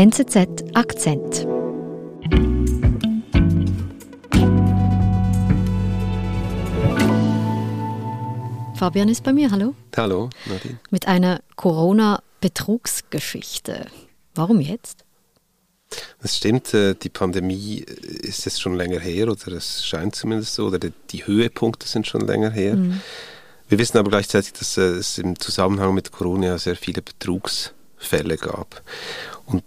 NZZ Akzent. Fabian ist bei mir, hallo. Hallo, Nadine. Mit einer Corona-Betrugsgeschichte. Warum jetzt? Das stimmt, äh, die Pandemie ist jetzt schon länger her, oder es scheint zumindest so, oder die Höhepunkte sind schon länger her. Mhm. Wir wissen aber gleichzeitig, dass äh, es im Zusammenhang mit Corona sehr viele Betrugsfälle gab. Und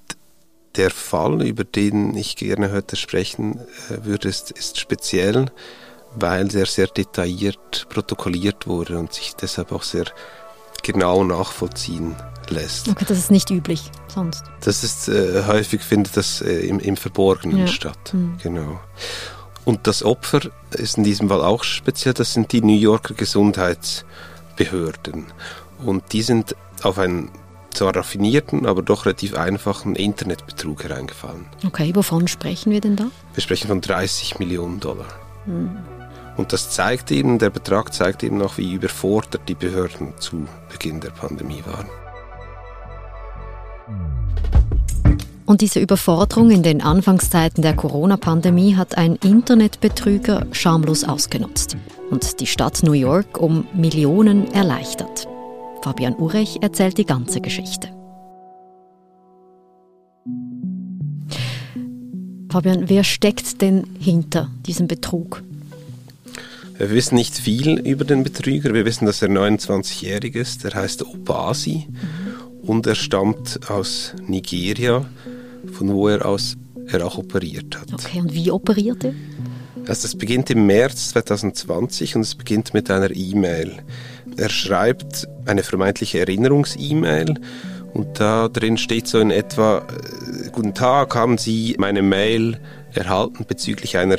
der Fall, über den ich gerne heute sprechen äh, würde, ist, ist speziell, weil er sehr detailliert protokolliert wurde und sich deshalb auch sehr genau nachvollziehen lässt. Okay, das ist nicht üblich sonst. Das ist äh, häufig findet das äh, im, im Verborgenen ja. statt. Mhm. Genau. Und das Opfer ist in diesem Fall auch speziell, das sind die New Yorker Gesundheitsbehörden. Und die sind auf einen zwar raffinierten, aber doch relativ einfachen Internetbetrug hereingefallen. Okay, wovon sprechen wir denn da? Wir sprechen von 30 Millionen Dollar. Mhm. Und das zeigt eben, der Betrag zeigt eben auch, wie überfordert die Behörden zu Beginn der Pandemie waren. Und diese Überforderung in den Anfangszeiten der Corona-Pandemie hat ein Internetbetrüger schamlos ausgenutzt und die Stadt New York um Millionen erleichtert. Fabian Urech erzählt die ganze Geschichte. Fabian, wer steckt denn hinter diesem Betrug? Wir wissen nicht viel über den Betrüger. Wir wissen, dass er 29-jährig ist. Er heißt Obasi mhm. und er stammt aus Nigeria, von wo er aus er auch operiert hat. Okay, und wie operiert er? Also das beginnt im März 2020 und es beginnt mit einer E-Mail. Er schreibt eine vermeintliche Erinnerungs-E-Mail und da drin steht so in etwa, äh, Guten Tag, haben Sie meine Mail erhalten bezüglich einer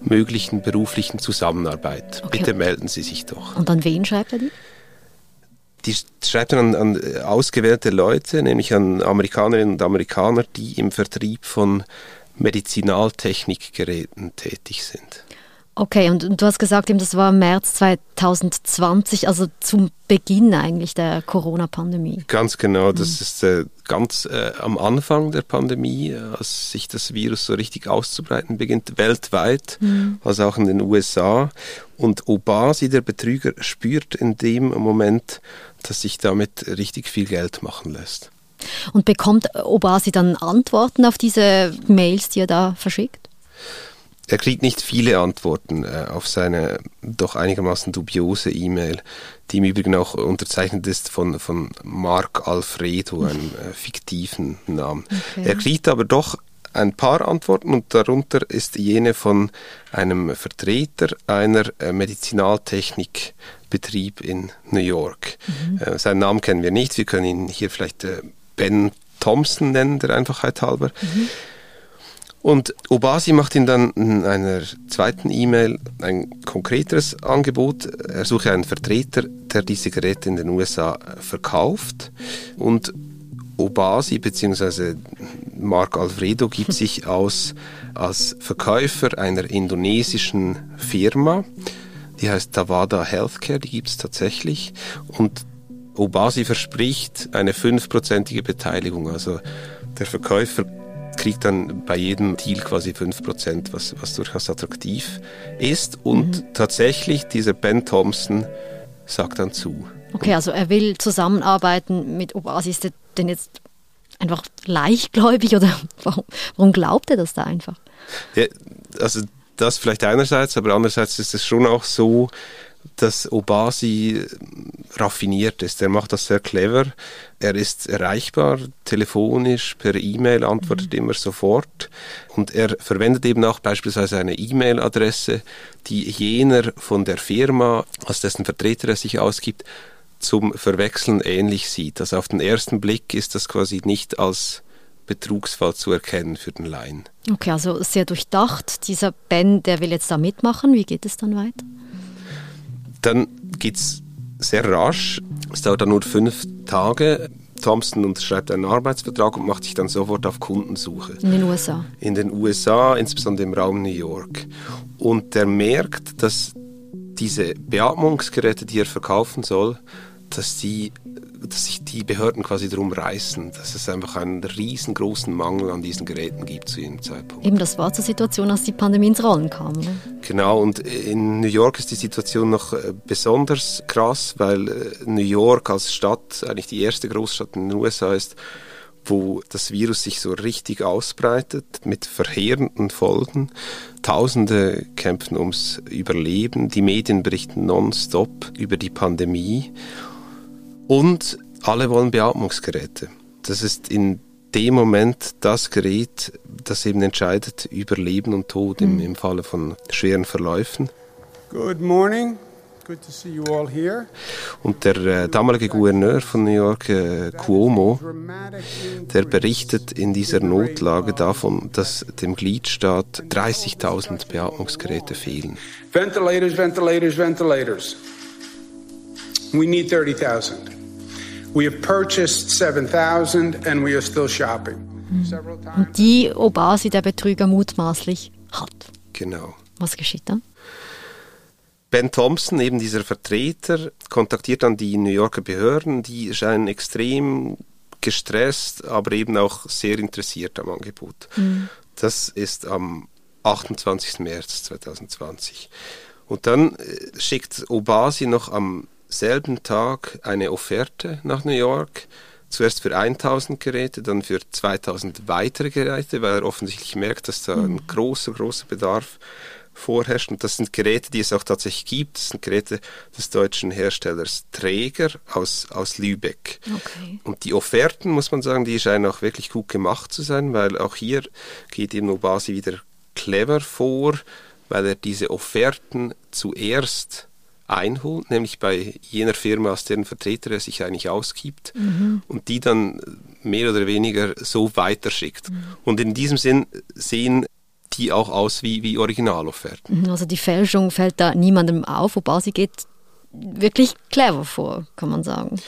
möglichen beruflichen Zusammenarbeit. Okay. Bitte melden Sie sich doch. Und an wen schreibt er die? Die schreibt er an, an ausgewählte Leute, nämlich an Amerikanerinnen und Amerikaner, die im Vertrieb von Medizinaltechnikgeräten tätig sind. Okay, und, und, du hast gesagt, das war März 2020, also zum Beginn eigentlich der Corona-Pandemie. Ganz genau, das mhm. ist äh, ganz äh, am Anfang der Pandemie, äh, als sich das Virus so richtig auszubreiten beginnt, weltweit, mhm. also auch in den USA. Und Obasi, der Betrüger, spürt in dem Moment, dass sich damit richtig viel Geld machen lässt. Und bekommt Obasi dann Antworten auf diese Mails, die er da verschickt? Er kriegt nicht viele Antworten äh, auf seine doch einigermaßen dubiose E-Mail, die im Übrigen auch unterzeichnet ist von, von Mark Alfredo, einem äh, fiktiven Namen. Okay. Er kriegt aber doch ein paar Antworten und darunter ist jene von einem Vertreter einer äh, Medizinaltechnikbetrieb in New York. Mhm. Äh, seinen Namen kennen wir nicht, wir können ihn hier vielleicht äh, Ben Thompson nennen, der Einfachheit halber. Mhm. Und Obasi macht ihm dann in einer zweiten E-Mail ein konkreteres Angebot. Er suche einen Vertreter, der diese Geräte in den USA verkauft. Und Obasi bzw. Mark Alfredo gibt sich aus als Verkäufer einer indonesischen Firma. Die heißt Tawada Healthcare, die gibt es tatsächlich. Und Obasi verspricht eine fünfprozentige Beteiligung. Also der Verkäufer kriegt dann bei jedem Deal quasi 5%, was, was durchaus attraktiv ist. Und mhm. tatsächlich, dieser Ben Thompson sagt dann zu. Okay, also er will zusammenarbeiten mit Obasi. Ist er denn jetzt einfach leichtgläubig oder warum, warum glaubt er das da einfach? Ja, also das vielleicht einerseits, aber andererseits ist es schon auch so, dass Obasi raffiniert ist. Er macht das sehr clever. Er ist erreichbar, telefonisch, per E-Mail, antwortet mhm. immer sofort. Und er verwendet eben auch beispielsweise eine E-Mail-Adresse, die jener von der Firma, als dessen Vertreter er sich ausgibt, zum Verwechseln ähnlich sieht. Also auf den ersten Blick ist das quasi nicht als Betrugsfall zu erkennen für den Laien. Okay, also sehr durchdacht. Dieser Ben, der will jetzt da mitmachen. Wie geht es dann weiter? Dann geht es sehr rasch. Es dauert dann nur fünf Tage. Thompson unterschreibt einen Arbeitsvertrag und macht sich dann sofort auf Kundensuche. In den USA? In den USA, insbesondere im Raum New York. Und er merkt, dass diese Beatmungsgeräte, die er verkaufen soll, dass die dass sich die Behörden quasi darum reißen, dass es einfach einen riesengroßen Mangel an diesen Geräten gibt zu jedem Zeitpunkt. Eben, das war zur Situation, als die Pandemie ins Rollen kam. Oder? Genau, und in New York ist die Situation noch äh, besonders krass, weil äh, New York als Stadt eigentlich die erste Großstadt in den USA ist, wo das Virus sich so richtig ausbreitet mit verheerenden Folgen. Tausende kämpfen ums Überleben. Die Medien berichten nonstop über die Pandemie. Und alle wollen Beatmungsgeräte. Das ist in dem Moment das Gerät, das eben entscheidet über Leben und Tod im, mhm. im Falle von schweren Verläufen. Good morning. Good to see you all here. Und der äh, damalige Gouverneur von New York, äh, Cuomo, der berichtet in dieser Notlage davon, dass dem Gliedstaat 30.000 Beatmungsgeräte fehlen. Ventilators, ventilators, ventilators. We need 30,000. We have purchased 7,000 and we are still shopping. Und die Obasi der Betrüger mutmaßlich hat. Genau. Was geschieht dann? Ben Thompson, eben dieser Vertreter, kontaktiert dann die New Yorker Behörden, die scheinen extrem gestresst, aber eben auch sehr interessiert am Angebot. Mhm. Das ist am 28. März 2020. Und dann äh, schickt Obasi noch am selben Tag eine Offerte nach New York. Zuerst für 1000 Geräte, dann für 2000 weitere Geräte, weil er offensichtlich merkt, dass da ein mhm. großer, großer Bedarf vorherrscht. Und das sind Geräte, die es auch tatsächlich gibt. Das sind Geräte des deutschen Herstellers Träger aus, aus Lübeck. Okay. Und die Offerten, muss man sagen, die scheinen auch wirklich gut gemacht zu sein, weil auch hier geht eben Obasi wieder clever vor, weil er diese Offerten zuerst einholt, nämlich bei jener Firma, aus deren Vertreter er sich eigentlich ausgibt mhm. und die dann mehr oder weniger so weiterschickt. Mhm. Und in diesem Sinn sehen die auch aus wie, wie Originalofferten. Mhm, also die Fälschung fällt da niemandem auf, wobei sie geht wirklich clever vor, kann man sagen.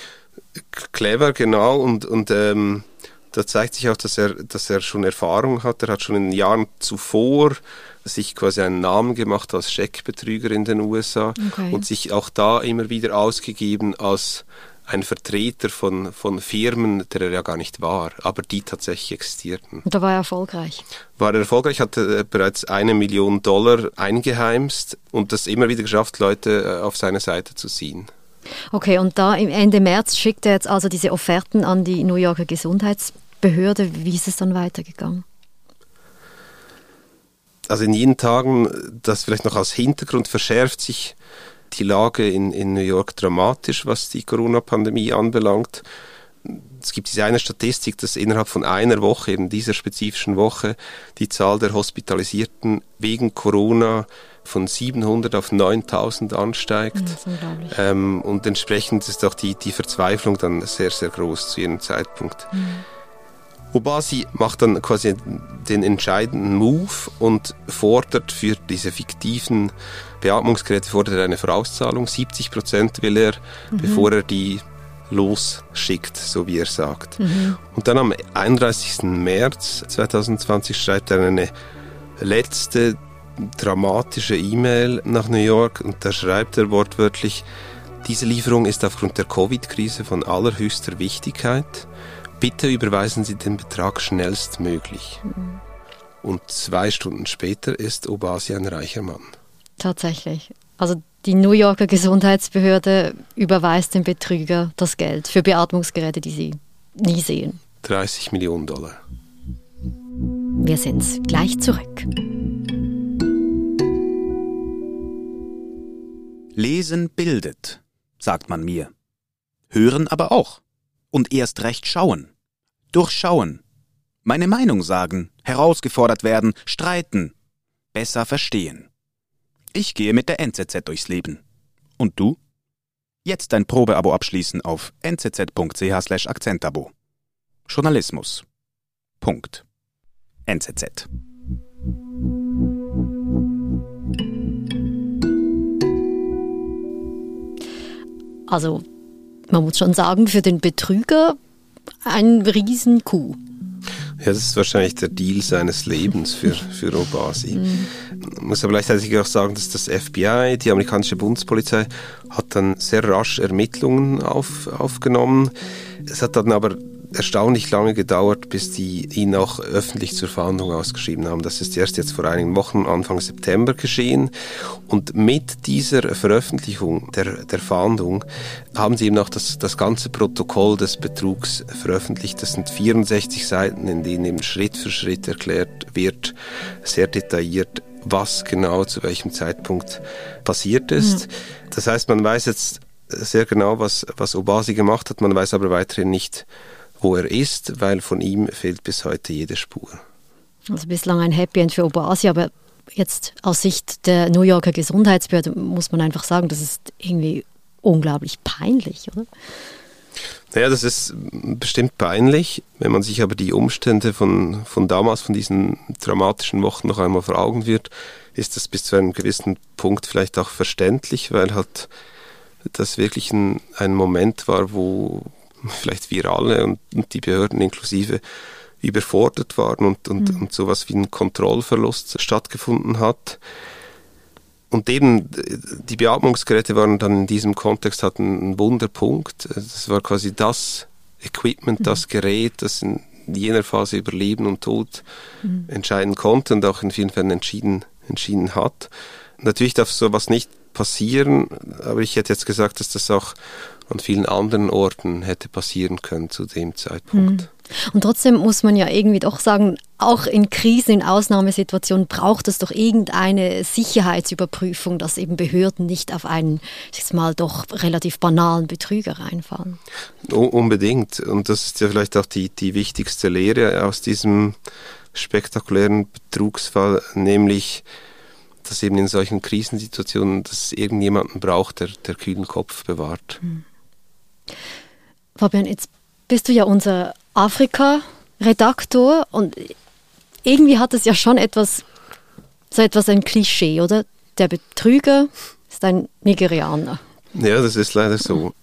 Clever, genau. Und, und ähm, da zeigt sich auch, dass er, dass er schon Erfahrung hat. Er hat schon in den Jahren zuvor sich quasi einen Namen gemacht als Scheckbetrüger in den USA okay. und sich auch da immer wieder ausgegeben als ein Vertreter von, von Firmen, der er ja gar nicht war, aber die tatsächlich existierten. Und da war er erfolgreich. War er erfolgreich, hatte bereits eine Million Dollar eingeheimst und das immer wieder geschafft, Leute äh, auf seine Seite zu ziehen. Okay, und da im Ende März schickt er jetzt also diese Offerten an die New Yorker Gesundheitsbehörde. Wie ist es dann weitergegangen? Also in jenen Tagen, das vielleicht noch als Hintergrund, verschärft sich die Lage in, in New York dramatisch, was die Corona-Pandemie anbelangt. Es gibt diese eine Statistik, dass innerhalb von einer Woche, eben dieser spezifischen Woche, die Zahl der Hospitalisierten wegen Corona von 700 auf 9000 ansteigt. Ähm, und entsprechend ist auch die, die Verzweiflung dann sehr, sehr groß zu jedem Zeitpunkt. Mhm. Obasi macht dann quasi den entscheidenden Move und fordert für diese fiktiven Beatmungsgeräte fordert er eine Vorauszahlung. 70 Prozent will er, mhm. bevor er die losschickt, so wie er sagt. Mhm. Und dann am 31. März 2020 schreibt er eine letzte dramatische E-Mail nach New York und da schreibt er wortwörtlich, diese Lieferung ist aufgrund der Covid-Krise von allerhöchster Wichtigkeit. Bitte überweisen Sie den Betrag schnellstmöglich. Mhm. Und zwei Stunden später ist Obasi ein reicher Mann. Tatsächlich. Also die New Yorker Gesundheitsbehörde überweist dem Betrüger das Geld für Beatmungsgeräte, die sie nie sehen. 30 Millionen Dollar. Wir sind gleich zurück. Lesen bildet, sagt man mir. Hören aber auch und erst recht schauen. Durchschauen. Meine Meinung sagen, herausgefordert werden, streiten, besser verstehen. Ich gehe mit der NZZ durchs Leben. Und du? Jetzt dein Probeabo abschließen auf nzz.ch Akzentabo. Journalismus. Punkt. NZZ. Also man muss schon sagen, für den Betrüger ein Riesenkuh. Ja, das ist wahrscheinlich der Deal seines Lebens für, für Obasi. Mhm. Muss aber gleichzeitig auch sagen, dass das FBI, die amerikanische Bundespolizei, hat dann sehr rasch Ermittlungen auf, aufgenommen. Es hat dann aber erstaunlich lange gedauert, bis die ihn auch öffentlich zur Fahndung ausgeschrieben haben. Das ist erst jetzt vor einigen Wochen, Anfang September geschehen. Und mit dieser Veröffentlichung der, der Fahndung haben sie eben auch das, das ganze Protokoll des Betrugs veröffentlicht. Das sind 64 Seiten, in denen eben Schritt für Schritt erklärt wird, sehr detailliert, was genau zu welchem Zeitpunkt passiert ist. Mhm. Das heißt, man weiß jetzt sehr genau, was, was Obasi gemacht hat, man weiß aber weiterhin nicht, wo er ist, weil von ihm fehlt bis heute jede Spur. Also bislang ein Happy End für Obasi, aber jetzt aus Sicht der New Yorker Gesundheitsbehörde muss man einfach sagen, das ist irgendwie unglaublich peinlich, oder? Naja, das ist bestimmt peinlich. Wenn man sich aber die Umstände von, von damals, von diesen dramatischen Wochen noch einmal vor Augen wird, ist das bis zu einem gewissen Punkt vielleicht auch verständlich, weil halt das wirklich ein, ein Moment war, wo, vielleicht wir alle und, und die Behörden inklusive überfordert waren und, und, mhm. und sowas wie ein Kontrollverlust stattgefunden hat. Und eben die Beatmungsgeräte waren dann in diesem Kontext hatten einen Wunderpunkt. Das war quasi das Equipment, mhm. das Gerät, das in jener Phase über Leben und Tod mhm. entscheiden konnte und auch in vielen Fällen entschieden, entschieden hat. Natürlich darf sowas nicht passieren, aber ich hätte jetzt gesagt, dass das auch an vielen anderen Orten hätte passieren können zu dem Zeitpunkt. Hm. Und trotzdem muss man ja irgendwie doch sagen, auch in Krisen, in Ausnahmesituationen braucht es doch irgendeine Sicherheitsüberprüfung, dass eben Behörden nicht auf einen, ich sag mal, doch relativ banalen Betrüger reinfallen. Unbedingt. Und das ist ja vielleicht auch die, die wichtigste Lehre aus diesem spektakulären Betrugsfall, nämlich dass eben in solchen Krisensituationen, dass es irgendjemanden braucht, der, der kühlen Kopf bewahrt. Hm. Fabian, jetzt bist du ja unser Afrika-Redaktor und irgendwie hat es ja schon etwas, so etwas ein Klischee, oder? Der Betrüger ist ein Nigerianer. Ja, das ist leider so.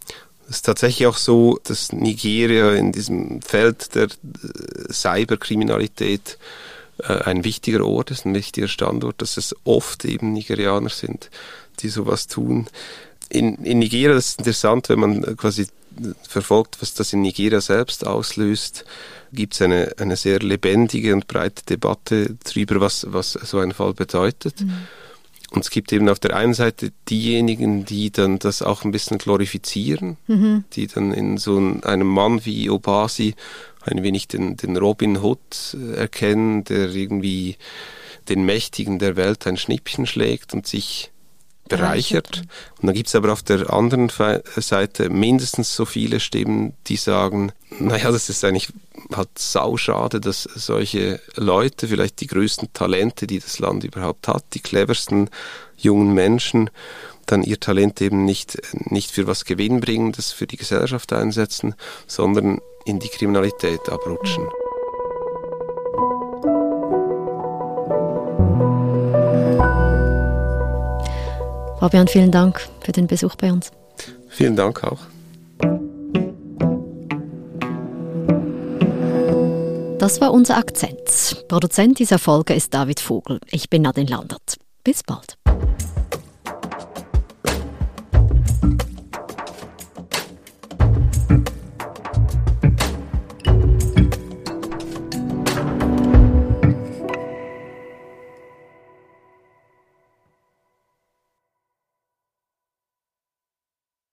Es ist tatsächlich auch so, dass Nigeria in diesem Feld der äh, Cyberkriminalität ein wichtiger Ort ist, ein wichtiger Standort, dass es oft eben Nigerianer sind, die sowas tun. In, in Nigeria, das ist interessant, wenn man quasi verfolgt, was das in Nigeria selbst auslöst, gibt es eine, eine sehr lebendige und breite Debatte darüber, was, was so ein Fall bedeutet. Mhm. Und es gibt eben auf der einen Seite diejenigen, die dann das auch ein bisschen glorifizieren, mhm. die dann in so einem Mann wie Obasi ein wenig den, den Robin Hood äh, erkennen, der irgendwie den Mächtigen der Welt ein Schnippchen schlägt und sich bereichert. Und dann gibt es aber auf der anderen Seite mindestens so viele Stimmen, die sagen, naja, das ist eigentlich halt sauschade, dass solche Leute, vielleicht die größten Talente, die das Land überhaupt hat, die cleversten jungen Menschen, dann ihr Talent eben nicht, nicht für was Gewinnbringendes für die Gesellschaft einsetzen, sondern in die Kriminalität abrutschen. Fabian, vielen Dank für den Besuch bei uns. Vielen Dank auch. Das war unser Akzent. Produzent dieser Folge ist David Vogel. Ich bin Nadine Landert. Bis bald.